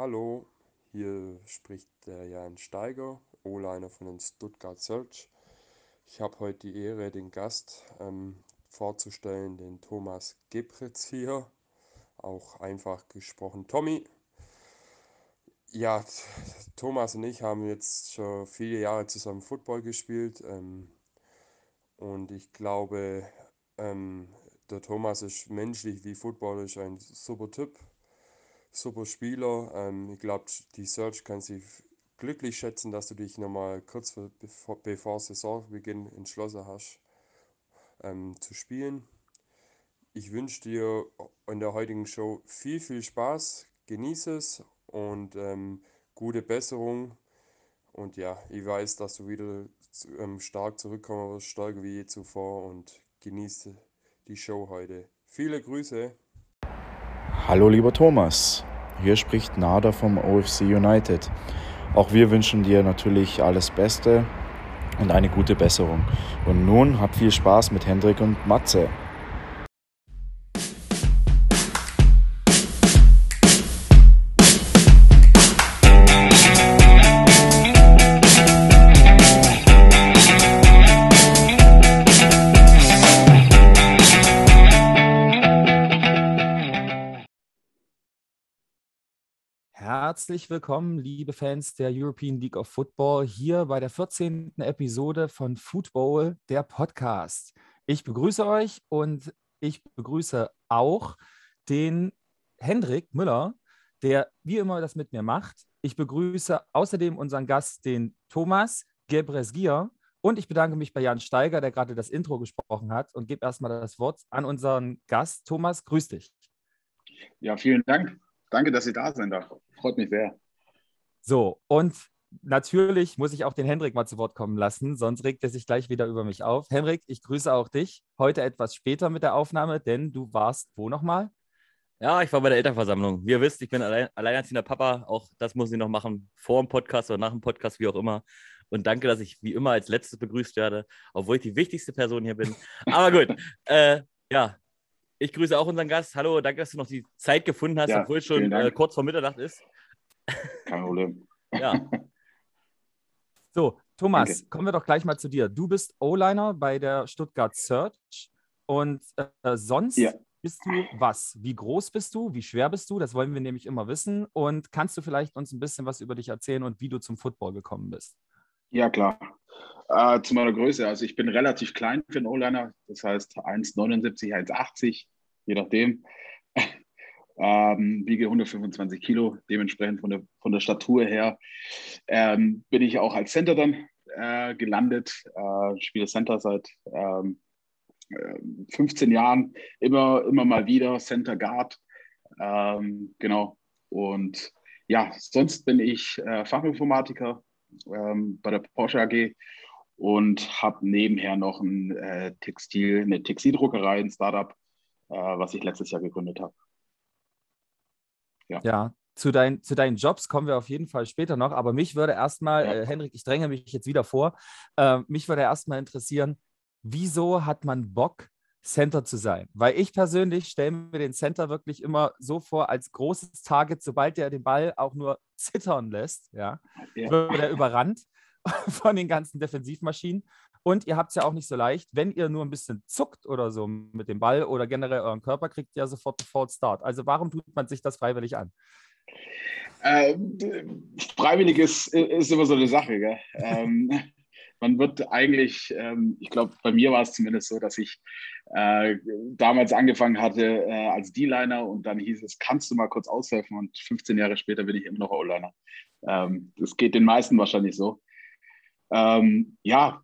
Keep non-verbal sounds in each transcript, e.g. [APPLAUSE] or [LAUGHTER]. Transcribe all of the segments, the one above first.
Hallo, hier spricht der Jan Steiger, O-Liner von den Stuttgart Search. Ich habe heute die Ehre, den Gast ähm, vorzustellen, den Thomas Gebritz hier, auch einfach gesprochen Tommy. Ja, Thomas und ich haben jetzt schon viele Jahre zusammen Football gespielt ähm, und ich glaube, ähm, der Thomas ist menschlich wie footballisch ein super Typ, super Spieler. Ähm, ich glaube, die Search kann sich glücklich schätzen, dass du dich nochmal kurz bevor, bevor Saisonbeginn entschlossen hast, ähm, zu spielen. Ich wünsche dir in der heutigen Show viel, viel Spaß, genieße es und ähm, gute Besserung. Und ja, ich weiß, dass du wieder ähm, stark zurückkommen wirst, stärker wie je zuvor und genieße die Show heute. Viele Grüße. Hallo lieber Thomas, hier spricht Nada vom OFC United. Auch wir wünschen dir natürlich alles Beste und eine gute Besserung. Und nun habt viel Spaß mit Hendrik und Matze. Herzlich willkommen, liebe Fans der European League of Football, hier bei der 14. Episode von Football, der Podcast. Ich begrüße euch und ich begrüße auch den Hendrik Müller, der wie immer das mit mir macht. Ich begrüße außerdem unseren Gast, den Thomas Gebresgier. Und ich bedanke mich bei Jan Steiger, der gerade das Intro gesprochen hat, und gebe erstmal das Wort an unseren Gast. Thomas, grüß dich. Ja, vielen Dank. Danke, dass Sie da sind. Freut mich sehr. So, und natürlich muss ich auch den Hendrik mal zu Wort kommen lassen, sonst regt er sich gleich wieder über mich auf. Henrik, ich grüße auch dich. Heute etwas später mit der Aufnahme, denn du warst wo nochmal? Ja, ich war bei der Elternversammlung. Wie ihr wisst, ich bin allein, alleinerziehender Papa. Auch das muss ich noch machen, vor dem Podcast oder nach dem Podcast, wie auch immer. Und danke, dass ich wie immer als letztes begrüßt werde, obwohl ich die wichtigste Person hier bin. Aber gut, äh, ja, ich grüße auch unseren Gast. Hallo, danke, dass du noch die Zeit gefunden hast, ja, obwohl es schon äh, kurz vor Mitternacht ist. Kein Problem. ja. [LAUGHS] So, Thomas, danke. kommen wir doch gleich mal zu dir. Du bist O-Liner bei der Stuttgart Search und äh, sonst ja. bist du was? Wie groß bist du? Wie schwer bist du? Das wollen wir nämlich immer wissen. Und kannst du vielleicht uns ein bisschen was über dich erzählen und wie du zum Football gekommen bist? Ja, klar. Äh, zu meiner Größe. Also ich bin relativ klein für einen O-Liner, das heißt 1,79, 1,80, je nachdem. [LAUGHS] ähm, wiege 125 Kilo, dementsprechend von der, von der Statur her. Ähm, bin ich auch als Center dann äh, gelandet, äh, spiele Center seit ähm, 15 äh, Jahren, immer, immer mal wieder, Center Guard. Ähm, genau. Und ja, sonst bin ich äh, Fachinformatiker ähm, bei der Porsche AG und habe nebenher noch ein äh, Textil, eine Textildruckerei, ein Startup, äh, was ich letztes Jahr gegründet habe. Ja. ja. Zu, dein, zu deinen Jobs kommen wir auf jeden Fall später noch, aber mich würde erstmal, ja. äh, Henrik, ich dränge mich jetzt wieder vor, äh, mich würde erstmal interessieren, wieso hat man Bock, Center zu sein? Weil ich persönlich stelle mir den Center wirklich immer so vor als großes Target, sobald er den Ball auch nur [LAUGHS] zittern lässt, ja, ja. wird er überrannt. [LAUGHS] von den ganzen Defensivmaschinen. Und ihr habt es ja auch nicht so leicht, wenn ihr nur ein bisschen zuckt oder so mit dem Ball oder generell euren Körper, kriegt ihr ja sofort einen False Start. Also warum tut man sich das freiwillig an? Äh, freiwillig ist, ist immer so eine Sache. [LAUGHS] Ähm, man wird eigentlich, ähm, ich glaube, bei mir war es zumindest so, dass ich äh, damals angefangen hatte äh, als D-Liner und dann hieß es, kannst du mal kurz aushelfen und 15 Jahre später bin ich immer noch O-Liner. Ähm, das geht den meisten wahrscheinlich so. Ähm, ja,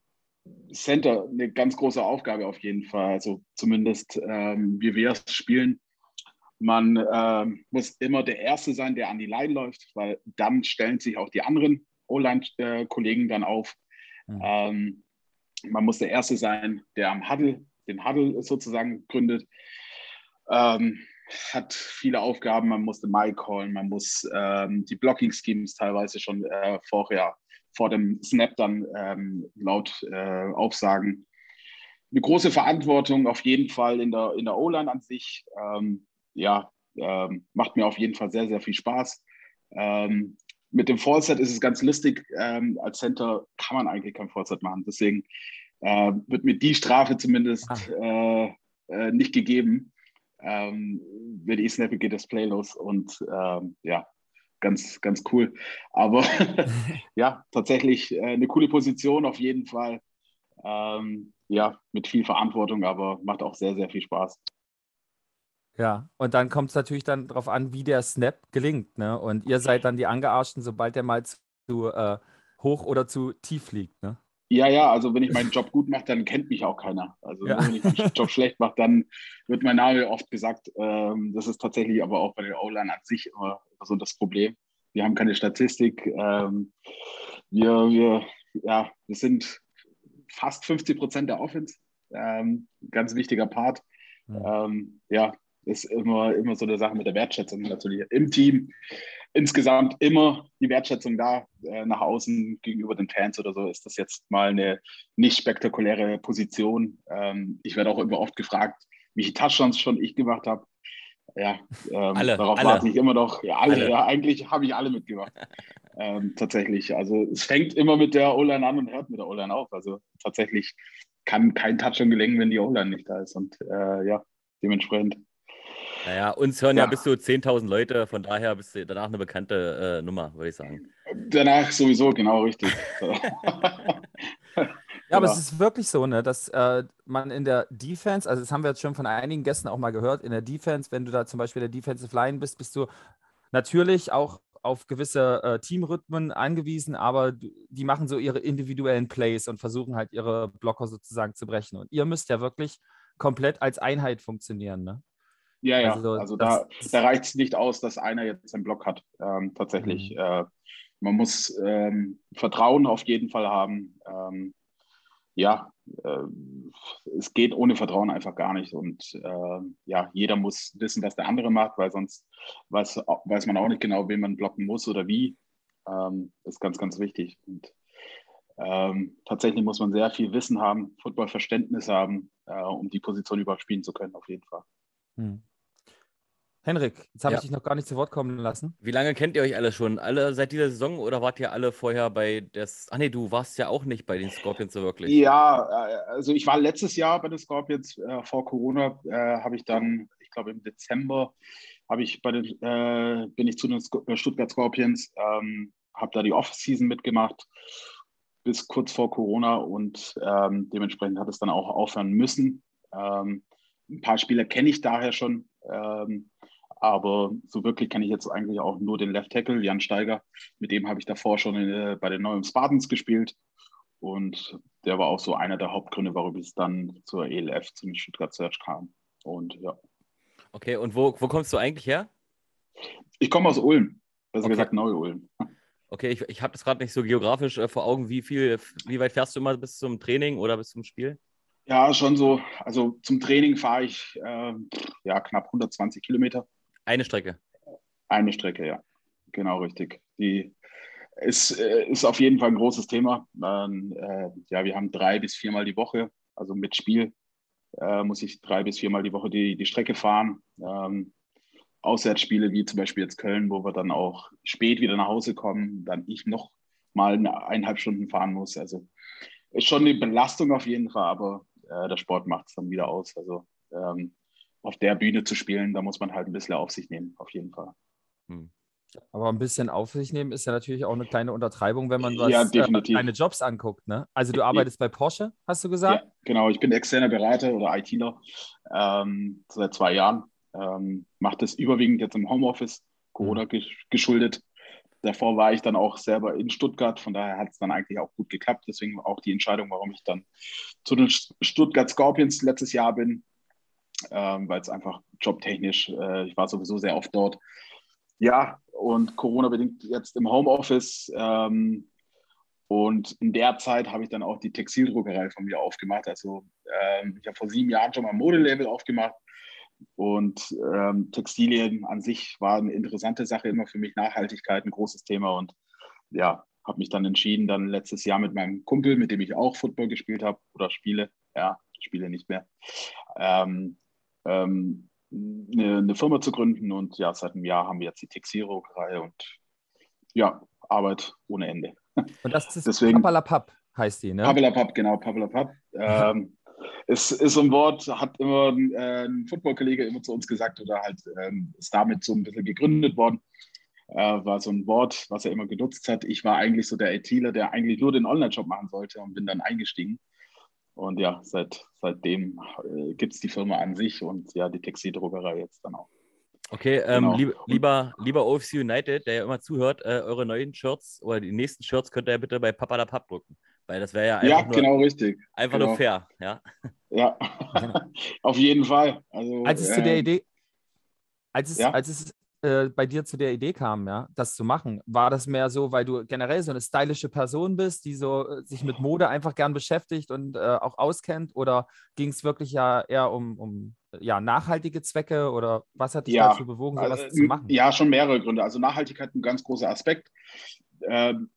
Center, eine ganz große Aufgabe auf jeden Fall. Also zumindest ähm, wie wir es spielen. Man ähm, muss immer der Erste sein, der an die Line läuft, weil dann stellen sich auch die anderen O-Line-Kollegen dann auf. Mhm. Ähm, man muss der Erste sein, der am Huddle, den Huddle sozusagen gründet. Ähm, hat viele Aufgaben. Man muss den Mic callen, man muss ähm, die Blocking-Schemes teilweise schon äh, vorher vor dem Snap dann ähm, laut äh, aufsagen. Eine große Verantwortung auf jeden Fall in der, in der O-Line an sich. Ähm, ja, ähm, macht mir auf jeden Fall sehr, sehr viel Spaß. Ähm, mit dem Fallset ist es ganz lustig. Ähm, als Center kann man eigentlich kein Fallset machen. Deswegen äh, wird mir die Strafe zumindest ah. äh, äh, nicht gegeben. Ähm, wenn ich snappe, geht das Play los und ähm, ja, ganz, ganz cool. Aber [LAUGHS] ja, tatsächlich äh, eine coole Position auf jeden Fall. Ähm, ja, mit viel Verantwortung, aber macht auch sehr, sehr viel Spaß. Ja, und dann kommt es natürlich dann darauf an, wie der Snap gelingt. Ne? Und ihr seid dann die Angearschten, sobald der mal zu äh, hoch oder zu tief liegt. Ne? Ja, ja, also wenn ich meinen Job gut mache, dann kennt mich auch keiner. Also ja. wenn ich meinen Job schlecht mache, dann wird mein Name oft gesagt. Ähm, das ist tatsächlich aber auch bei den O-Line an sich immer so das Problem. Wir haben keine Statistik. Ähm, wir, wir, ja, wir sind fast 50 Prozent der Offense. Ähm, ganz wichtiger Part. Mhm. ja, ist immer, immer so eine Sache mit der Wertschätzung natürlich im Team. Insgesamt immer die Wertschätzung da, äh, nach außen gegenüber den Fans oder so, ist das jetzt mal eine nicht spektakuläre Position. Ähm, ich werde auch immer oft gefragt, wie viele Touchdowns schon ich gemacht habe. Ja, ähm, alle, darauf alle. warte ich immer noch. Ja, alle, alle. ja eigentlich habe ich alle mitgemacht. ähm, tatsächlich. Also es fängt immer mit der O-Line an und hört mit der O-Line auf. Also tatsächlich kann kein Touchdown gelingen, wenn die O-Line nicht da ist. Und äh, ja, dementsprechend naja, uns hören ja, ja bis zu 10.000 Leute, von daher bist du danach eine bekannte äh, Nummer, würde ich sagen. Danach sowieso, genau richtig. [LAUGHS] Ja, aber es ist wirklich so, ne, dass äh, man in der Defense, also das haben wir jetzt schon von einigen Gästen auch mal gehört, in der Defense, wenn du da zum Beispiel der Defensive Line bist, bist du natürlich auch auf gewisse äh, Teamrhythmen angewiesen, aber die machen so ihre individuellen Plays und versuchen halt ihre Blocker sozusagen zu brechen. Und ihr müsst ja wirklich komplett als Einheit funktionieren, ne? Ja, ja. Also, also da, da reicht es nicht aus, dass einer jetzt einen Block hat. Ähm, tatsächlich. Mhm. Äh, man muss ähm, Vertrauen auf jeden Fall haben. Ähm, ja, äh, es geht ohne Vertrauen einfach gar nicht. Und äh, ja, jeder muss wissen, was der andere macht, weil sonst weiß, weiß man auch nicht genau, wen man blocken muss oder wie. Ähm, das ist ganz, ganz wichtig. Und ähm, tatsächlich muss man sehr viel Wissen haben, Footballverständnis haben, äh, um die Position überhaupt spielen zu können, auf jeden Fall. Hm. Henrik, jetzt habe ja. ich dich noch gar nicht zu Wort kommen lassen. Wie lange kennt ihr euch alle schon? Alle seit dieser Saison oder wart ihr alle vorher bei des. Ach nee, du warst ja auch nicht bei den Scorpions so wirklich. Ja, äh, also ich war letztes Jahr bei den Scorpions. Äh, vor Corona äh, habe ich dann, ich glaube im Dezember, habe ich bei den, äh, bin ich zu den äh, Stuttgart Scorpions, ähm, habe da die Off-Season mitgemacht bis kurz vor Corona und ähm, dementsprechend hat es dann auch aufhören müssen. Ähm, ein paar Spieler kenne ich daher schon, ähm, aber so wirklich kenne ich jetzt eigentlich auch nur den Left Tackle, Jan Steiger. Mit dem habe ich davor schon in, äh, bei den neuen Spartans gespielt. Und der war auch so einer der Hauptgründe, warum es dann zur ELF, zum Stuttgart Search kam. Und ja. Okay, und wo, wo kommst du eigentlich her? Ich komme aus Ulm, besser okay. gesagt Neu-Ulm. Okay, ich, ich habe das gerade nicht so geografisch äh, vor Augen. Wie viel, wie weit fährst du immer bis zum Training oder bis zum Spiel? Ja, schon so. Also zum Training fahre ich äh, ja, knapp 120 Kilometer. Eine Strecke. Eine Strecke, ja. Genau richtig. Die ist, äh, ist auf jeden Fall ein großes Thema. Ähm, äh, ja, wir haben drei bis viermal die Woche, also mit Spiel äh, muss ich drei bis viermal die Woche die, die Strecke fahren. Ähm, Auswärtsspiele wie zum Beispiel jetzt Köln, wo wir dann auch spät wieder nach Hause kommen, dann ich noch mal eineinhalb Stunden fahren muss. Also ist schon eine Belastung auf jeden Fall, aber äh, der Sport macht es dann wieder aus. Also ähm, auf der Bühne zu spielen, da muss man halt ein bisschen auf sich nehmen, auf jeden Fall. Hm. Aber ein bisschen auf sich nehmen ist ja natürlich auch eine kleine Untertreibung, wenn man was ja, äh, deine Jobs anguckt. Ne? Also du arbeitest bei Porsche, hast du gesagt? Ja, genau. Ich bin externer Berater oder ITler ähm, seit zwei Jahren. Ähm, Mache das überwiegend jetzt im Homeoffice, Corona mhm. geschuldet. Davor war ich dann auch selber in Stuttgart, von daher hat es dann eigentlich auch gut geklappt. Deswegen auch die Entscheidung, warum ich dann zu den Stuttgart Scorpions letztes Jahr bin, ähm, weil es einfach jobtechnisch, äh, ich war sowieso sehr oft dort. Ja, und Corona-bedingt jetzt im Homeoffice. Ähm, und in der Zeit habe ich dann auch die Textildruckerei von mir aufgemacht. Also ähm, ich habe vor sieben Jahren schon mal ein Modelabel aufgemacht. Und ähm, Textilien an sich war eine interessante Sache, immer für mich Nachhaltigkeit ein großes Thema. Und ja, habe mich dann entschieden, dann letztes Jahr mit meinem Kumpel, mit dem ich auch Football gespielt habe oder spiele, ja, spiele nicht mehr, ähm, ähm, eine, eine, Firma zu gründen. Und ja, seit einem Jahr haben wir jetzt die Texiro-Reihe und ja, Arbeit ohne Ende. Und das ist [LAUGHS] Deswegen, Papalapap heißt die, ne? Papalapap, genau, Papalapap. [LAUGHS] Ähm, es ist so ein Wort, hat immer äh, ein Footballkollege immer zu uns gesagt oder halt ähm, ist damit so ein bisschen gegründet worden. Äh, war so ein Wort, was er immer genutzt hat. Ich war eigentlich so der ITler, der eigentlich nur den Online-Shop machen sollte und bin dann eingestiegen. Und ja, seit, seitdem äh, gibt es die Firma an sich und ja, die Textildruckerei jetzt dann auch. Okay, ähm, genau. lieb, lieber, lieber OFC United, der ja immer zuhört, äh, eure neuen Shirts oder die nächsten Shirts könnt ihr ja bitte bei Papa da Papp drucken. Weil das wäre ja einfach, ja, nur, genau richtig. einfach genau. nur fair. Ja, ja. [LAUGHS] auf jeden Fall. Also, als es äh, zu der Idee, als es, ja? als es äh, bei dir zu der Idee kam, ja, das zu machen, war das mehr so, weil du generell so eine stylische Person bist, die so äh, sich mit Mode einfach gern beschäftigt und äh, auch auskennt? Oder ging es wirklich ja eher um, um ja, nachhaltige Zwecke oder was hat dich ja, dazu bewogen, sowas also, zu machen? Ja, schon mehrere Gründe. Also Nachhaltigkeit ein ganz großer Aspekt. Ähm,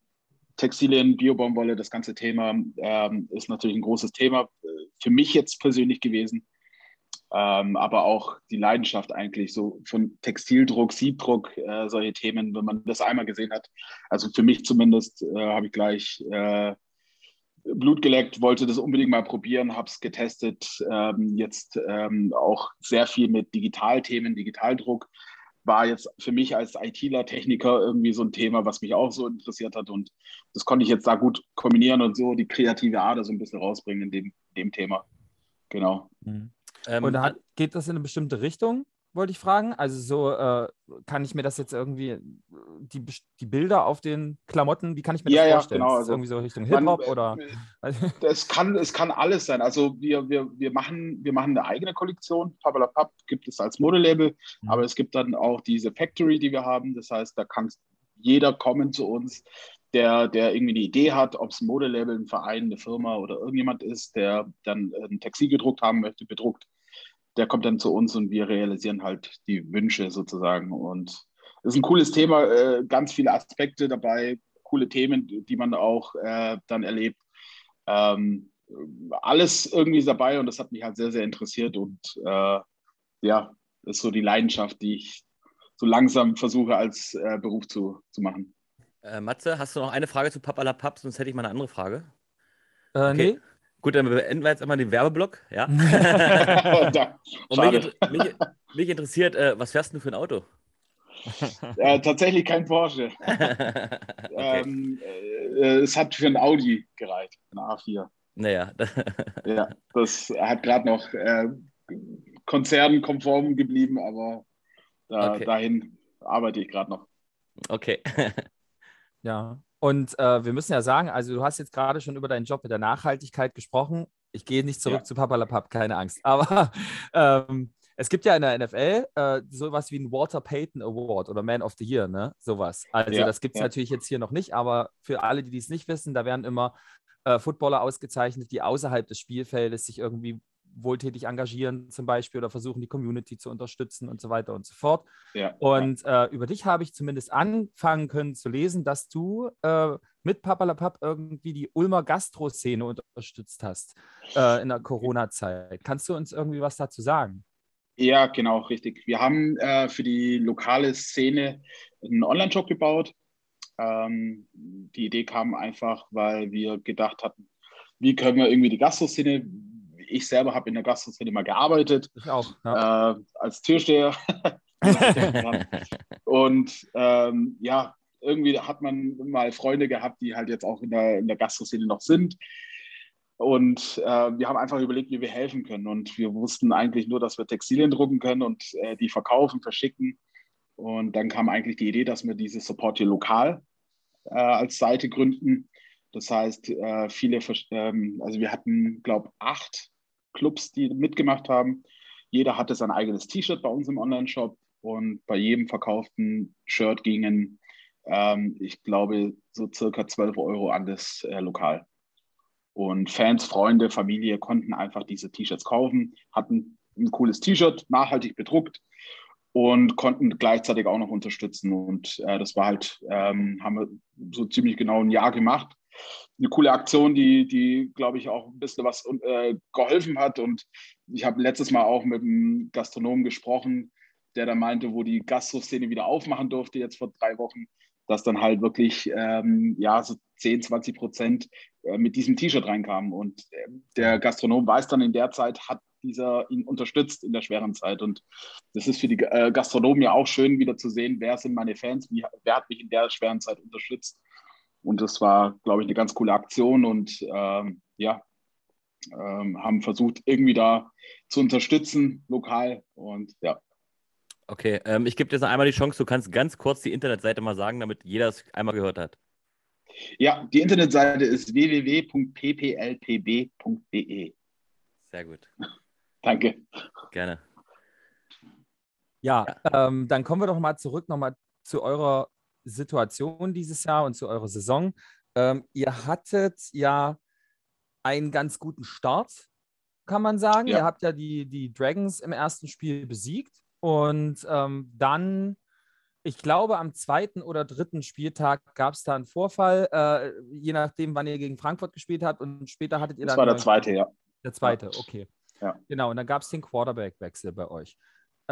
Textilien, Biobaumwolle, das ganze Thema ähm, ist natürlich ein großes Thema äh, für mich jetzt persönlich gewesen. Ähm, aber auch die Leidenschaft eigentlich so von Textildruck, Siebdruck, äh, solche Themen, wenn man das einmal gesehen hat. Also für mich zumindest äh, habe ich gleich äh, Blut geleckt, wollte das unbedingt mal probieren, habe es getestet. Ähm, jetzt ähm, auch sehr viel mit Digitalthemen, Digitaldruck war jetzt für mich als ITler, Techniker irgendwie so ein Thema, was mich auch so interessiert hat. Und das konnte ich jetzt da gut kombinieren und so die kreative Ader so ein bisschen rausbringen in dem, dem Thema. Genau. Mhm. Ähm, und hat, geht das in eine bestimmte Richtung? Wollte ich fragen. Also so äh, kann ich mir das jetzt irgendwie, die, die Bilder auf den Klamotten, wie kann ich mir das ja, vorstellen? Ja, genau. Also, irgendwie so Richtung Hip-Hop oder? [LAUGHS] Es kann, es kann alles sein. Also wir, wir, wir, machen, wir machen eine eigene Kollektion. Pabalapap gibt es als Modelabel, mhm. aber es gibt dann auch diese Factory, die wir haben. Das heißt, da kann jeder kommen zu uns, der, der irgendwie eine Idee hat, ob es ein Modelabel, ein Verein, eine Firma oder irgendjemand ist, der dann ein Textil gedruckt haben möchte, bedruckt der kommt dann zu uns und wir realisieren halt die Wünsche sozusagen. Und es ist ein cooles Thema, äh, ganz viele Aspekte dabei, coole Themen, die man auch äh, dann erlebt. Ähm, alles irgendwie dabei und das hat mich halt sehr, sehr interessiert und äh, ja, das ist so die Leidenschaft, die ich so langsam versuche als äh, Beruf zu, zu machen. Äh, Matze, hast du noch eine Frage zu Papa La Papp? Sonst hätte ich mal eine andere Frage. Äh, okay. Nee. Gut, dann beenden wir jetzt einmal den Werbeblock. Ja. [LAUGHS] [LAUGHS] Und mich, mich, mich, interessiert, äh, was fährst du für ein Auto? Äh, tatsächlich kein Porsche. [LAUGHS] okay. ähm, äh, es hat für ein Audi gereicht, ein A4. Naja. ja, das hat gerade noch äh, konzernkonform geblieben, aber da, okay. dahin arbeite ich gerade noch. Okay. ja, und äh, wir müssen ja sagen, also du hast jetzt gerade schon über deinen Job mit der Nachhaltigkeit gesprochen. Ich gehe nicht zurück ja. zu Papalapap, keine Angst. [LAUGHS] Aber ähm, es gibt ja in der NFL äh, sowas wie einen Walter Payton Award oder Man of the Year, ne? Sowas. Also ja, das gibt es ja. natürlich jetzt hier noch nicht, aber für alle, die es nicht wissen, da werden immer äh, Footballer ausgezeichnet, die außerhalb des Spielfeldes sich irgendwie wohltätig engagieren zum Beispiel oder versuchen, die Community zu unterstützen und so weiter und so fort. Ja, und. Äh, über dich habe ich zumindest anfangen können zu lesen, dass du äh, mit Papalapap irgendwie die Ulmer Gastro-Szene unterstützt hast äh, in der Corona-Zeit. Kannst du uns irgendwie was dazu sagen? Ja, genau, richtig. Wir haben äh, für die lokale Szene einen Online-Shop gebaut. Ähm, die Idee kam einfach, weil wir gedacht hatten, wie können wir irgendwie die Gastro-Szene ich selber habe in der Gastszene mal gearbeitet. Ich auch. Ja. Äh, als Türsteher. [LAUGHS] und ähm, ja, irgendwie hat man mal Freunde gehabt, die halt jetzt auch in der, in der Gastszene noch sind. Und äh, wir haben einfach überlegt, wie wir helfen können. Und wir wussten eigentlich nur, dass wir Textilien drucken können und äh, die verkaufen, verschicken. Und dann kam eigentlich die Idee, dass wir dieses Support hier lokal äh, als Seite gründen. Das heißt, äh, viele, ähm, also wir hatten, glaube ich, acht Clubs, die mitgemacht haben. Jeder hatte sein eigenes T-Shirt bei uns im Online-Shop und bei jedem verkauften Shirt gingen, ähm, ich glaube, so circa 12 Euro an das äh, Lokal. Und Fans, Freunde, Familie konnten einfach diese T-Shirts kaufen, hatten ein cooles T-Shirt, nachhaltig bedruckt und konnten gleichzeitig auch noch unterstützen. Und äh, das war halt, ähm, haben wir so ziemlich genau ein Jahr gemacht eine coole Aktion, die, die glaube ich, auch ein bisschen was äh, geholfen hat. Und ich habe letztes Mal auch mit einem Gastronomen gesprochen, der da meinte, wo die Gastro-Szene wieder aufmachen durfte, jetzt vor drei Wochen, dass dann halt wirklich ähm, ja, so 10, 20 Prozent äh, mit diesem T-Shirt reinkamen. Und äh, der Gastronom weiß dann in der Zeit, hat dieser ihn unterstützt in der schweren Zeit. Und das ist für die äh, Gastronomen ja auch schön, wieder zu sehen, wer sind meine Fans, wie, wer hat mich in der schweren Zeit unterstützt. Und das war, glaube ich, eine ganz coole Aktion. Und ähm, ja, ähm, haben versucht, irgendwie da zu unterstützen, lokal. Und ja. Okay, ähm, ich gebe dir jetzt einmal die Chance, du kannst ganz kurz die Internetseite mal sagen, damit jeder es einmal gehört hat. Ja, die Internetseite ist www.pplpb.de. Sehr gut. [LAUGHS] Danke. Gerne. Ja, ja. Ähm, dann kommen wir doch mal zurück nochmal zu eurer Situation dieses Jahr und zu eurer Saison. Ähm, ihr hattet ja einen ganz guten Start, kann man sagen. Ja. Ihr habt ja die, die Dragons im ersten Spiel besiegt und ähm, dann, ich glaube, am zweiten oder dritten Spieltag gab es da einen Vorfall, äh, je nachdem, wann ihr gegen Frankfurt gespielt habt und später hattet ihr das dann. Das war der zweite, ja. Der zweite, okay. Ja. Genau, und dann gab es den Quarterback-Wechsel bei euch.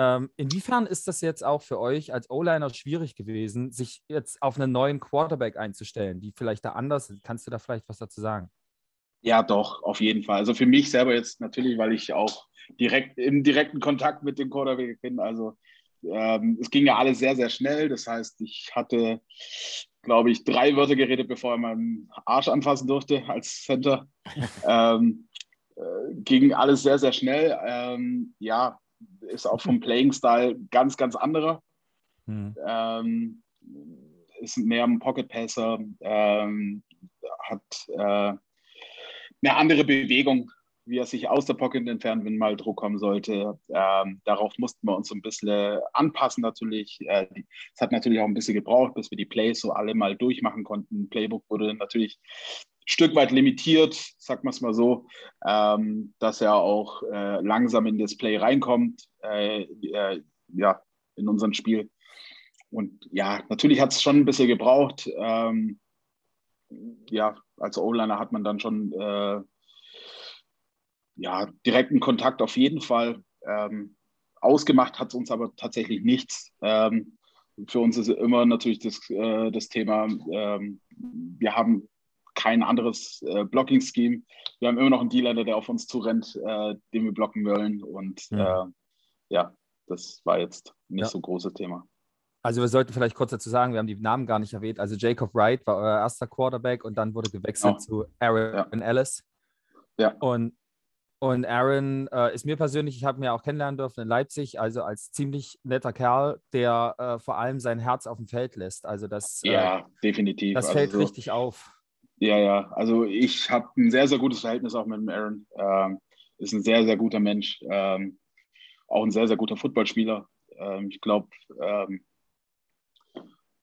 Ähm, inwiefern ist das jetzt auch für euch als O-Liner schwierig gewesen, sich jetzt auf einen neuen Quarterback einzustellen, die vielleicht da anders sind? Kannst du da vielleicht was dazu sagen? Ja, doch, auf jeden Fall. Also für mich selber jetzt natürlich, weil ich auch direkt im direkten Kontakt mit dem Quarterback bin. Also ähm, es ging ja alles sehr, sehr schnell. Das heißt, ich hatte, glaube ich, drei Wörter geredet, bevor er meinen Arsch anfassen durfte als Center. [LAUGHS] ähm, äh, ging alles sehr, sehr schnell. Ähm, ja, ist auch vom Playing Style ganz, ganz anderer. Hm. Ähm, ist mehr ein Pocket Passer, ähm, hat äh, eine andere Bewegung, wie er sich aus der Pocket entfernt, wenn mal Druck kommen sollte. Ähm, darauf mussten wir uns ein bisschen anpassen natürlich. Äh, es hat natürlich auch ein bisschen gebraucht, bis wir die Plays so alle mal durchmachen konnten. Playbook wurde natürlich ein Stück weit limitiert, sagt man es mal so, ähm, dass er auch äh, langsam in das Play reinkommt, äh, äh ja, in unserem Spiel. Und ja, natürlich hat es schon ein bisschen gebraucht. Ähm, ja, als O-Liner hat man dann schon äh, ja, direkten Kontakt auf jeden Fall. Ähm, ausgemacht hat es uns aber tatsächlich nichts. Ähm, für uns ist immer natürlich das, äh, das Thema, ähm, wir haben kein anderes äh, Blocking-Scheme. Wir haben immer noch einen D-Liner, der auf uns zurennt, äh, den wir blocken wollen. Und mhm. ja, das war jetzt nicht ja. so ein großes Thema. Also wir sollten vielleicht kurz dazu sagen, wir haben die Namen gar nicht erwähnt. Also Jacob Wright war euer erster Quarterback und dann wurde gewechselt oh. zu Aaron ja. Ellis. Ja. Und, und Aaron äh, ist mir persönlich, ich habe ihn ja auch kennenlernen dürfen in Leipzig, also als ziemlich netter Kerl, der äh, vor allem sein Herz auf dem Feld lässt. Also das, äh, ja, äh, definitiv. Das fällt also, richtig auf. Ja, ja. Also ich habe ein sehr, sehr gutes Verhältnis auch mit dem Aaron. Ähm, ist ein sehr, sehr guter Mensch. Ähm, auch ein sehr, sehr guter Footballspieler. Ähm, ich glaube, ähm,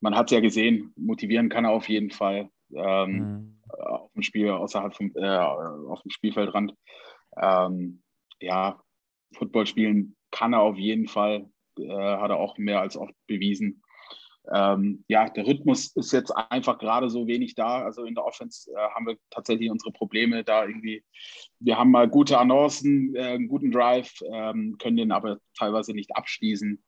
man hat es ja gesehen, motivieren kann er auf jeden Fall ähm, mhm. auf dem Spiel, außerhalb vom, äh, auf dem Spielfeldrand. Ähm, ja, Football spielen kann er auf jeden Fall, äh, hat er auch mehr als oft bewiesen. Ähm, ja, der Rhythmus ist jetzt einfach gerade so wenig da. Also in der Offense äh, haben wir tatsächlich unsere Probleme da irgendwie. Wir haben mal gute Annoncen, äh, einen guten Drive, ähm, können den aber teilweise nicht abschließen.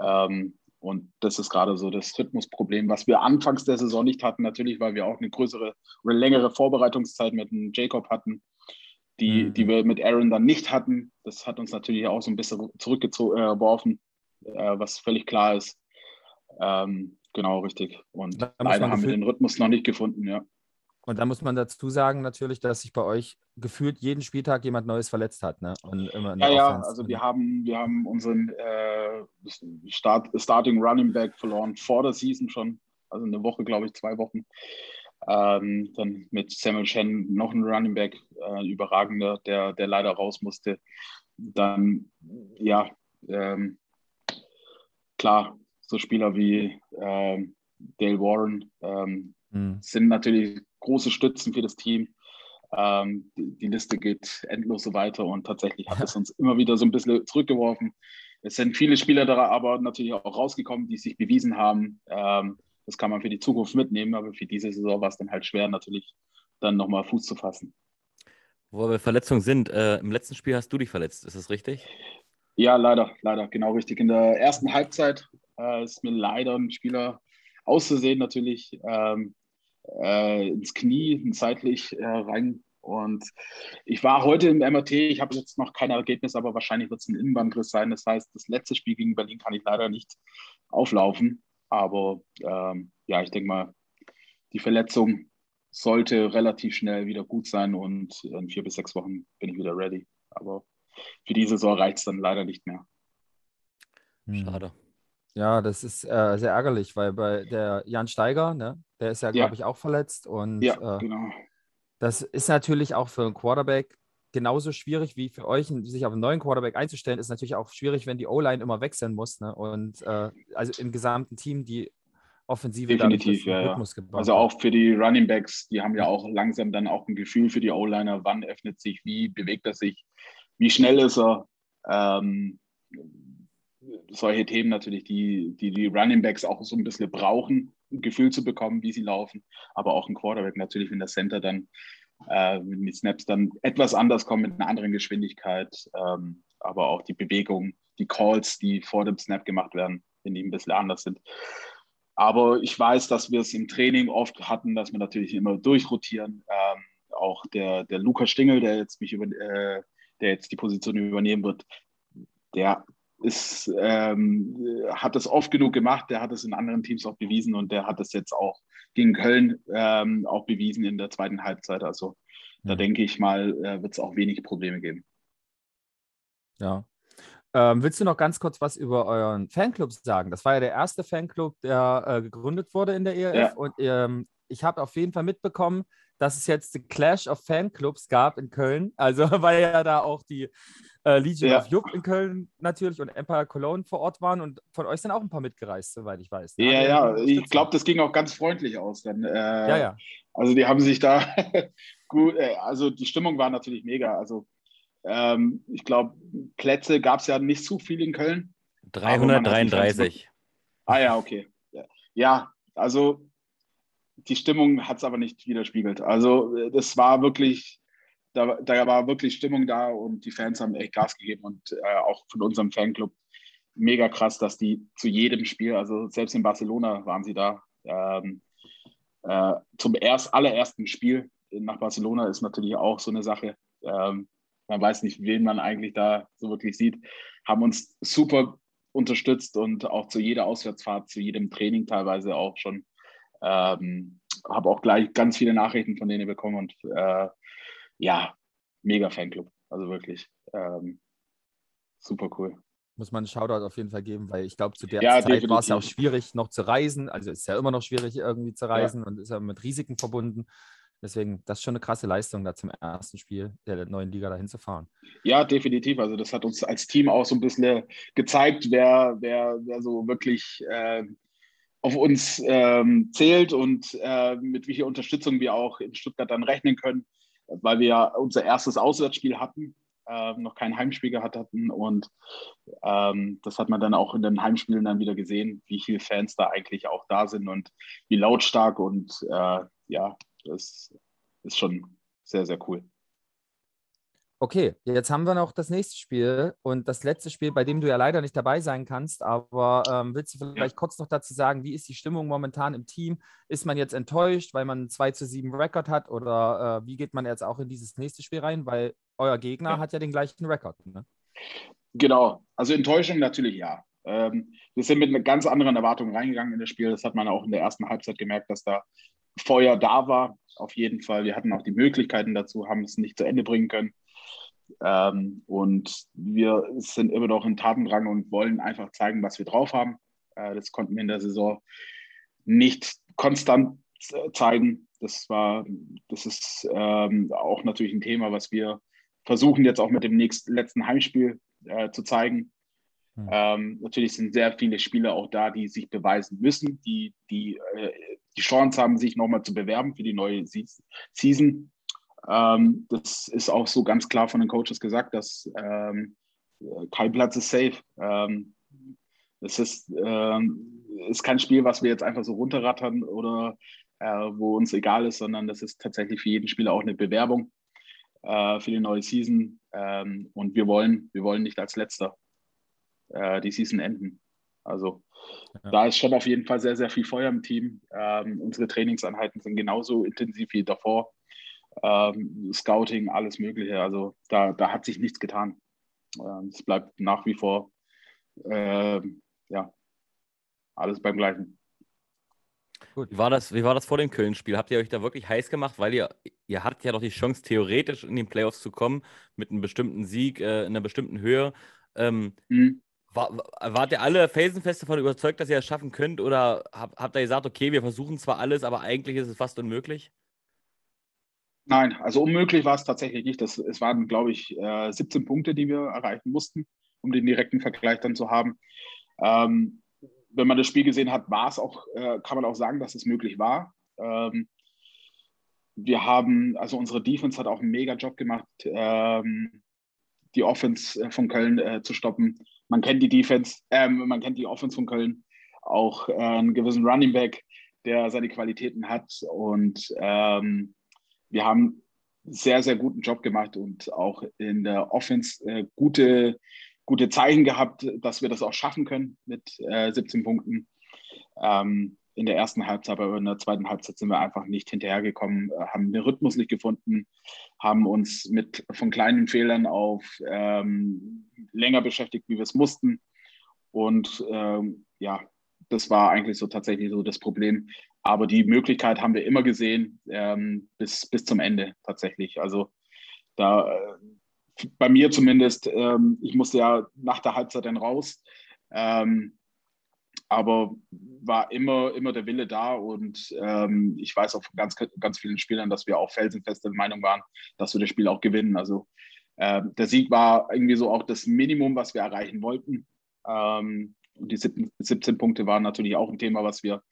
Ähm, und das ist gerade so das Rhythmusproblem, was wir anfangs der Saison nicht hatten, natürlich, weil wir auch eine größere oder längere Vorbereitungszeit mit dem Jacob hatten, die, mhm. die wir mit Aaron dann nicht hatten. Das hat uns natürlich auch so ein bisschen zurückgeworfen, äh, was völlig klar ist. Ähm, genau, richtig. Und leider haben wir den Rhythmus noch nicht gefunden, ja. Und da muss man dazu sagen natürlich, dass sich bei euch gefühlt jeden Spieltag jemand Neues verletzt hat. Ne? Und immer ja, ja, also wir haben, wir haben unseren äh, Start, Starting Running Back verloren vor der Season schon. Also eine Woche, glaube ich, zwei Wochen. Ähm, dann mit Samuel Chen noch ein Running Back, äh, überragender, der, der leider raus musste. Dann, ja, ähm, klar, so Spieler wie ähm, Dale Warren ähm, mhm. sind natürlich große Stützen für das Team. Ähm, die, die, Liste geht endlos so weiter und tatsächlich hat [LAUGHS] es uns immer wieder so ein bisschen zurückgeworfen. Es sind viele Spieler da aber natürlich auch rausgekommen, die sich bewiesen haben. Das kann man für die Zukunft mitnehmen, aber für diese Saison war es dann halt schwer, natürlich dann nochmal Fuß zu fassen. Wo wir Verletzungen sind, äh, im letzten Spiel hast du dich verletzt, ist das richtig? Ja, leider, leider, genau richtig. In der ersten Halbzeit äh, ist mir leider ein Spieler auszusehen natürlich ähm, äh, ins Knie seitlich äh, rein. Und ich war heute im MRT, ich habe jetzt noch kein Ergebnis, aber wahrscheinlich wird es ein Innenbandriss sein. Das heißt, das letzte Spiel gegen Berlin kann ich leider nicht auflaufen. Aber ähm, ja, ich denke mal, die Verletzung sollte relativ schnell wieder gut sein und in vier bis sechs Wochen bin ich wieder ready. Aber für die Saison reicht es dann leider nicht mehr. Hm. Schade. Ja, das ist äh, sehr ärgerlich, weil bei der Jan Steiger, ne, der ist ja, glaube ja. ich, auch verletzt. Und ja, äh, genau. das ist natürlich auch für einen Quarterback genauso schwierig wie für euch, sich auf einen neuen Quarterback einzustellen, ist natürlich auch schwierig, wenn die O-Line immer wechseln muss. Ne? Und äh, also im gesamten Team die Offensive Definitiv, ja, ja. Also auch für die Running Backs, die haben ja auch langsam dann auch ein Gefühl für die O-Liner, wann öffnet sich, wie bewegt er sich, wie schnell ist er. Ähm, solche Themen natürlich, die, die die Running Backs auch so ein bisschen brauchen, ein Gefühl zu bekommen, wie sie laufen. Aber auch ein Quarterback natürlich, wenn der Center dann äh, mit Snaps dann etwas anders kommt, mit einer anderen Geschwindigkeit. Ähm, aber auch die Bewegung, die Calls, die vor dem Snap gemacht werden, wenn die ein bisschen anders sind. Aber ich weiß, dass wir es im Training oft hatten, dass wir natürlich immer durchrotieren. Ähm, auch der, der Lukas Stingel, der jetzt mich über, äh, der jetzt die Position übernehmen wird, der ist, ähm, hat das oft genug gemacht, der hat es in anderen Teams auch bewiesen und der hat es jetzt auch gegen Köln ähm, auch bewiesen in der zweiten Halbzeit. Also da mhm. denke ich mal, äh, wird es auch wenig Probleme geben. Ja. Ähm, willst du noch ganz kurz was über euren Fanclub sagen? Das war ja der erste Fanclub, der äh, gegründet wurde in der ERF ja. und ähm, ich habe auf jeden Fall mitbekommen, dass es jetzt die Clash of Fanclubs gab in Köln. Also [LAUGHS] weil ja da auch die äh, Legion ja. of Juck in Köln natürlich und Empire Cologne vor Ort waren und von euch sind auch ein paar mitgereist, soweit ich weiß. Ne? Ja, ja, ich glaube, das ging auch ganz freundlich aus. Dann, äh, ja, ja. Also die haben sich da [LAUGHS] gut, äh, also die Stimmung war natürlich mega. Also ähm, ich glaube, Plätze gab es ja nicht zu viel in Köln. 333. Ah ja, okay. Ja, also die Stimmung hat es aber nicht widerspiegelt. Also äh, das war wirklich da, da war wirklich Stimmung da und die Fans haben echt Gas gegeben und äh, auch von unserem Fanclub mega krass, dass die zu jedem Spiel, also selbst in Barcelona waren sie da. Ähm, äh, zum erst, allerersten Spiel nach Barcelona ist natürlich auch so eine Sache. Ähm, man weiß nicht, wen man eigentlich da so wirklich sieht. Haben uns super unterstützt und auch zu jeder Auswärtsfahrt, zu jedem Training teilweise auch schon. Ähm, habe auch gleich ganz viele Nachrichten von denen bekommen und äh, ja, mega Fanclub. Also wirklich ähm, super cool. Muss man einen Shoutout auf jeden Fall geben, weil ich glaube, zu der ja, Zeit war es ja auch schwierig, noch zu reisen. Also ist ja immer noch schwierig, irgendwie zu reisen ja. und ist ja mit Risiken verbunden. Deswegen, das ist schon eine krasse Leistung, da zum ersten Spiel der neuen Liga dahin zu fahren. Ja, definitiv. Also, das hat uns als Team auch so ein bisschen gezeigt, wer, wer, wer so wirklich äh, auf uns ähm, zählt und äh, mit welcher Unterstützung wir auch in Stuttgart dann rechnen können weil wir unser erstes Auswärtsspiel hatten, äh, noch kein Heimspiel gehabt hatten. Und ähm, das hat man dann auch in den Heimspielen dann wieder gesehen, wie viele Fans da eigentlich auch da sind und wie lautstark. Und äh, ja, das ist schon sehr, sehr cool. Okay, jetzt haben wir noch das nächste Spiel und das letzte Spiel, bei dem du ja leider nicht dabei sein kannst. Aber ähm, willst du vielleicht ja. kurz noch dazu sagen, wie ist die Stimmung momentan im Team? Ist man jetzt enttäuscht, weil man einen 2 zu 7 Rekord hat? Oder äh, wie geht man jetzt auch in dieses nächste Spiel rein? Weil euer Gegner ja. hat ja den gleichen Rekord. Ne? Genau, also Enttäuschung natürlich ja. Ähm, wir sind mit einer ganz anderen Erwartung reingegangen in das Spiel. Das hat man auch in der ersten Halbzeit gemerkt, dass da Feuer da war. Auf jeden Fall. Wir hatten auch die Möglichkeiten dazu, haben es nicht zu Ende bringen können. Ähm, und wir sind immer noch in Tatendrang und wollen einfach zeigen, was wir drauf haben. Äh, das konnten wir in der Saison nicht konstant zeigen. Das war, das ist ähm, auch natürlich ein Thema, was wir versuchen jetzt auch mit dem nächsten, letzten Heimspiel äh, zu zeigen. Mhm. Ähm, natürlich sind sehr viele Spieler auch da, die sich beweisen müssen, die die, äh, die Chance haben, sich nochmal zu bewerben für die neue Season. Ähm, das ist auch so ganz klar von den Coaches gesagt, dass ähm, kein Platz ist safe. Ähm, es ist, ähm, ist kein Spiel, was wir jetzt einfach so runterrattern oder äh, wo uns egal ist, sondern das ist tatsächlich für jeden Spieler auch eine Bewerbung äh, für die neue Season. Ähm, und wir wollen, wir wollen nicht als Letzter äh, die Season enden. Also ja. da ist schon auf jeden Fall sehr, sehr viel Feuer im Team. Ähm, unsere Trainingseinheiten sind genauso intensiv wie davor. Ähm, Scouting, alles Mögliche. Also da, da hat sich nichts getan. Ähm, es bleibt nach wie vor ähm, ja, alles beim Gleichen. Gut. Wie war das, wie war das vor dem Köln-Spiel? Habt ihr euch da wirklich heiß gemacht? Weil ihr, ihr hattet ja doch die Chance, theoretisch in den Playoffs zu kommen, mit einem bestimmten Sieg äh, in einer bestimmten Höhe. Ähm, mhm. war, wart ihr alle felsenfest davon überzeugt, dass ihr das schaffen könnt? Oder hab, habt ihr gesagt, okay, wir versuchen zwar alles, aber eigentlich ist es fast unmöglich? Nein, also unmöglich war es tatsächlich nicht. Das, es waren, glaube ich, 17 äh, Punkte, die wir erreichen mussten, um den direkten Vergleich dann zu haben. Ähm, wenn man das Spiel gesehen hat, war es auch, äh, kann man auch sagen, dass es möglich war. Ähm, wir haben, also unsere Defense hat auch einen mega Job gemacht, ähm, die Offense äh, von Köln äh, zu stoppen. Man kennt die Defense, ähm, man kennt die Offense von Köln, auch äh, einen gewissen Running Back, der seine Qualitäten hat. Und ähm, wir haben sehr, sehr guten Job gemacht und auch in der Offense äh, gute gute Zeichen gehabt, dass wir das auch schaffen können mit äh, 17 Punkten. Ähm, in der ersten Halbzeit, aber in der zweiten Halbzeit sind wir einfach nicht hinterhergekommen, äh, haben den Rhythmus nicht gefunden, haben uns mit von kleinen Fehlern auf ähm, länger beschäftigt, wie wir es mussten. Und ähm, ja, das war eigentlich so tatsächlich so das Problem. Aber die Möglichkeit haben wir immer gesehen, ähm, bis, bis zum Ende tatsächlich. Also da äh, bei mir zumindest, ähm, ich musste ja nach der Halbzeit dann raus. Ähm, aber war immer, immer der Wille da und ähm, ich weiß auch von ganz, ganz vielen Spielern, dass wir auch felsenfest der Meinung waren, dass wir das Spiel auch gewinnen. Also äh, der Sieg war irgendwie so auch das Minimum, was wir erreichen wollten. Ähm, und die 17, 17, Punkte waren natürlich auch ein Thema, was wir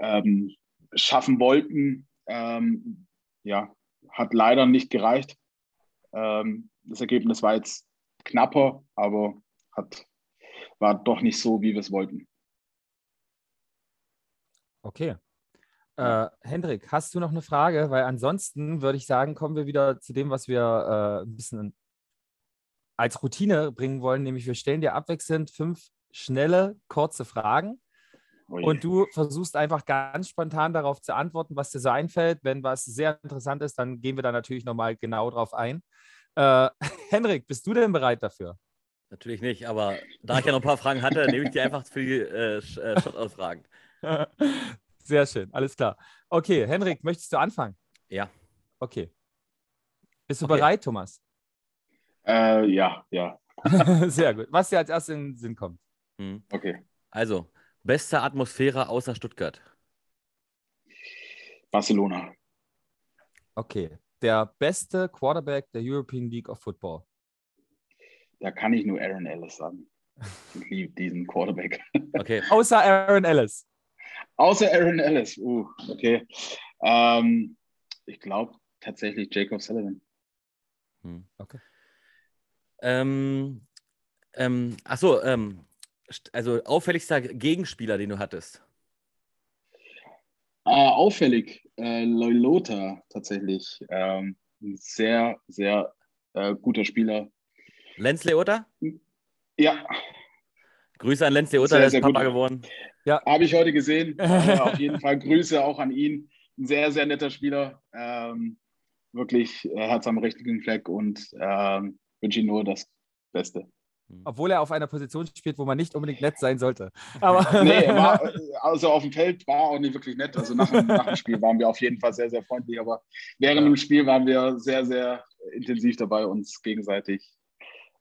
ähm, schaffen wollten. Ähm, ja, hat leider nicht gereicht. Ähm, das Ergebnis war jetzt knapper, aber hat, war doch nicht so, wie wir es wollten. Okay. Äh, Hendrik, hast du noch eine Frage? Weil ansonsten würde ich sagen, kommen wir wieder zu dem, was wir äh, ein bisschen als Routine bringen wollen, nämlich wir stellen dir abwechselnd fünf schnelle, kurze Fragen. Oh und du versuchst einfach ganz spontan darauf zu antworten, was dir so einfällt. Wenn was sehr interessant ist, dann gehen wir da natürlich nochmal genau drauf ein. Äh, [LAUGHS] Henrik, bist du denn bereit dafür? Natürlich nicht, aber da ich ja noch ein paar Fragen hatte, nehme ich die einfach für die äh, äh Shot-Ausfragen. [LAUGHS] Sehr schön, alles klar. Okay, Henrik, möchtest du anfangen? Ja. Okay. Bist du okay. bereit, Thomas? Äh, ja, ja. [LAUGHS] Sehr gut. Was dir als erstes in den Sinn kommt. Hm. Okay. Also, beste Atmosphäre außer Stuttgart? Barcelona. Okay der beste Quarterback der European League of Football? Da kann ich nur Aaron Ellis sagen. Ich liebe diesen Quarterback. Okay. [LAUGHS] Außer Aaron Ellis. Außer Aaron Ellis. Uh, okay. Ähm, ich glaube tatsächlich Jacob Sullivan. Hm. Okay. Ähm, ähm, achso, ähm, also auffälligster Gegenspieler, den du hattest. Äh, auffällig, äh, Loilota tatsächlich. Ähm, ein sehr, sehr äh, guter Spieler. Lenz Leota? Ja. Grüße an Lenz Leota, der ist Papa gut. geworden. Ja. Habe ich heute gesehen. [LAUGHS] auf jeden Fall Grüße auch an ihn. Ein sehr, sehr netter Spieler. Ähm, wirklich äh, Herz am richtigen Fleck und ähm, wünsche ihm nur das Beste. Hm. Obwohl er auf einer Position spielt, wo man nicht unbedingt nett sein sollte. [LAUGHS] Aber [LAUGHS] nee, war, [LAUGHS] also auf dem Feld war auch nicht wirklich nett. Also nach, nach, dem Spiel waren wir auf jeden Fall sehr, sehr freundlich. Aber während dem Spiel waren wir sehr, sehr intensiv dabei, uns gegenseitig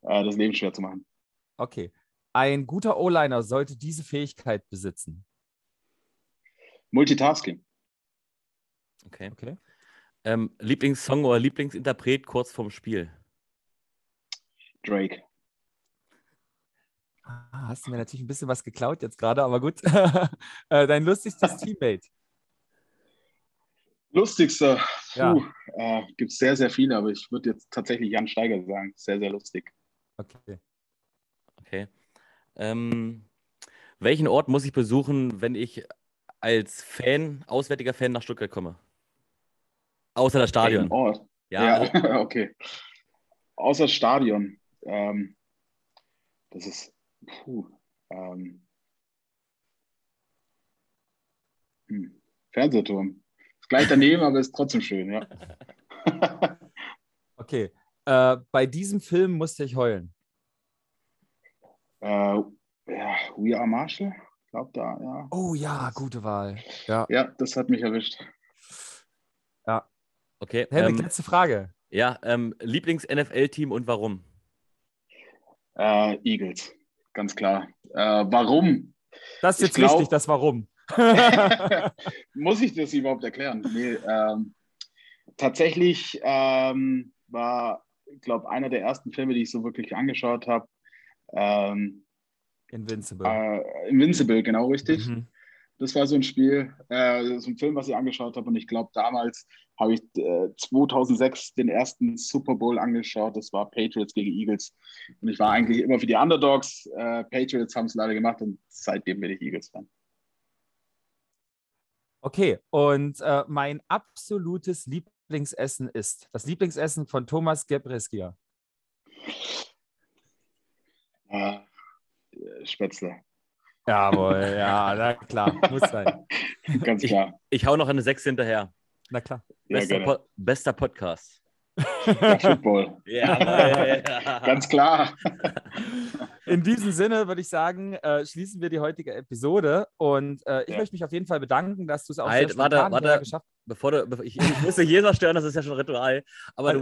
äh, das Leben schwer zu machen. Okay. Ein guter O-Liner sollte diese Fähigkeit besitzen. Multitasking. Okay. okay. Ähm, Lieblingssong oder Lieblingsinterpret kurz vorm Spiel? Drake. Ah, hast du mir natürlich ein bisschen was geklaut jetzt gerade, aber gut. [LAUGHS] Äh, dein lustigstes [LAUGHS] Teammate. Lustigster. Ja. Äh, Gibt es sehr, sehr viele, aber ich würde jetzt tatsächlich Jan Steiger sagen. Sehr, sehr lustig. Okay. Okay. Ähm, welchen Ort muss ich besuchen, wenn ich als Fan, auswärtiger Fan nach Stuttgart komme? Außer das Stadion. Ort? Ja, ja [LAUGHS] okay. Außer das Stadion. Ähm, das ist Puh, ähm, hm, Fernsehturm. Ist gleich daneben, aber ist trotzdem schön, ja. [LAUGHS] okay. Äh, bei diesem Film musste ich heulen. Äh, ja, We Are Marshall? Ich glaube da, ja. Oh ja, gute Wahl. Ja, ja das hat mich erwischt. Ja. Okay. Henrik, ähm, letzte Frage. Ja, ähm, Lieblings-NFL-Team und warum? Äh, Eagles, ganz klar. Äh, warum? Das ist jetzt glaub, wichtig, das Warum. [LAUGHS] [LAUGHS] muss ich das überhaupt erklären? Nee, ähm, tatsächlich ähm, war, ich glaube, einer der ersten Filme, die ich so wirklich angeschaut habe. Ähm, Invincible. Äh, Invincible, genau richtig. Mhm. Das war so ein Spiel, äh, so ein Film, was ich angeschaut habe. Und ich glaube, damals habe ich äh, 2006 den ersten Super Bowl angeschaut. Das war Patriots gegen Eagles. Und ich war eigentlich immer für die Underdogs. Äh, Patriots haben es leider gemacht und seitdem bin ich Eagles-Fan. Okay, und äh, mein absolutes Lieblingsessen ist das Lieblingsessen von Thomas Gebreskia. Äh, Spätzle. Jawohl, ja, na klar, muss sein. [LAUGHS] Ganz klar. Ich, ich hau noch eine 6 hinterher. Na klar. Bester, po bester Podcast. Der Football. [LAUGHS] ja, ja, ganz klar. [LAUGHS] In diesem Sinne würde ich sagen, äh, schließen wir die heutige Episode und äh, ich ja. möchte mich auf jeden Fall bedanken, dass du es auch halt, sehr warte, warte, geschafft hast. Bevor du, bevor, ich, ich musste Jesa stören, das ist ja schon Ritual, aber du,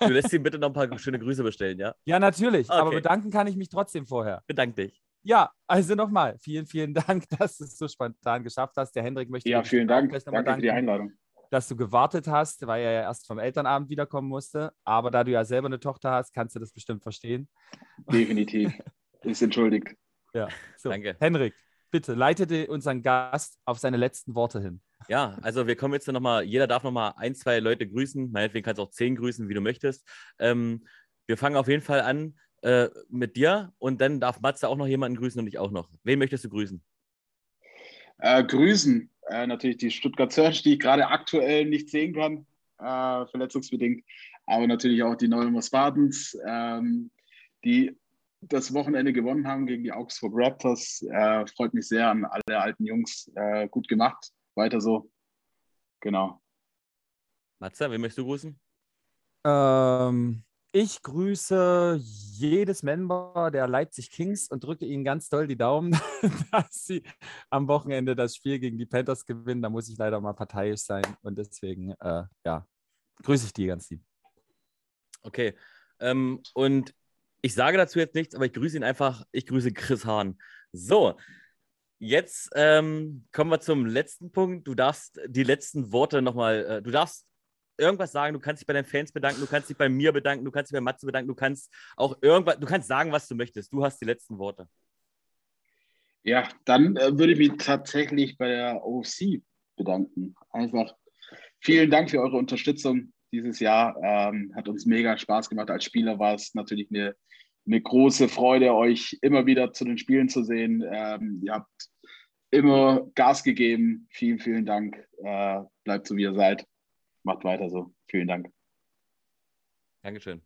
du lässt ihm bitte noch ein paar schöne Grüße bestellen, ja? Ja, natürlich, okay. aber bedanken kann ich mich trotzdem vorher. Bedank dich. Ja, also nochmal, vielen, vielen [LAUGHS] Dank, dass du es so spontan geschafft hast. Der Hendrik möchte Ja, vielen Dank. Danke für die Einladung. Dass du gewartet hast, weil er ja erst vom Elternabend wiederkommen musste. Aber da du ja selber eine Tochter hast, kannst du das bestimmt verstehen. Definitiv. [LAUGHS] Ist entschuldigt. Ja, so. Danke. Hendrik, bitte leitete unseren Gast auf seine letzten Worte hin. Ja, also wir kommen jetzt nochmal, jeder darf nochmal ein, zwei Leute grüßen. Meinetwegen kannst du auch zehn grüßen, wie du möchtest. Ähm, wir fangen auf jeden Fall an äh, mit dir und dann darf Matze auch noch jemanden grüßen und ich auch noch. Wen möchtest du grüßen? Äh, grüßen äh, natürlich die Stuttgart Search, die ich gerade aktuell nicht sehen kann, äh, verletzungsbedingt, aber natürlich auch die Neuer Spartans, ähm, die das Wochenende gewonnen haben gegen die Augsburg Raptors. Äh, freut mich sehr an alle alten Jungs. Äh, gut gemacht. Weiter so. Genau. Matze, wen möchtest du grüßen? Ähm, ich grüße jedes Member der Leipzig Kings und drücke ihnen ganz doll die Daumen, [LAUGHS] dass sie am Wochenende das Spiel gegen die Panthers gewinnen. Da muss ich leider mal parteiisch sein und deswegen, äh, ja, grüße ich die ganz lieb. Okay. Ähm, und ich sage dazu jetzt nichts, aber ich grüße ihn einfach. Ich grüße Chris Hahn. So, jetzt ähm, kommen wir zum letzten Punkt. Du darfst die letzten Worte nochmal, äh, du darfst irgendwas sagen, du kannst dich bei deinen Fans bedanken, du kannst dich bei mir bedanken, du kannst dich bei Matze bedanken, du kannst auch irgendwas, du kannst sagen, was du möchtest. Du hast die letzten Worte. Ja, dann äh, würde ich mich tatsächlich bei der OC bedanken. Einfach vielen Dank für eure Unterstützung dieses Jahr. Ähm, hat uns mega Spaß gemacht. Als Spieler war es natürlich eine, eine große Freude, euch immer wieder zu den Spielen zu sehen. Ähm, ihr habt immer Gas gegeben. Vielen, vielen Dank. Äh, bleibt so, wie ihr seid macht weiter so. Vielen Dank. Dankeschön.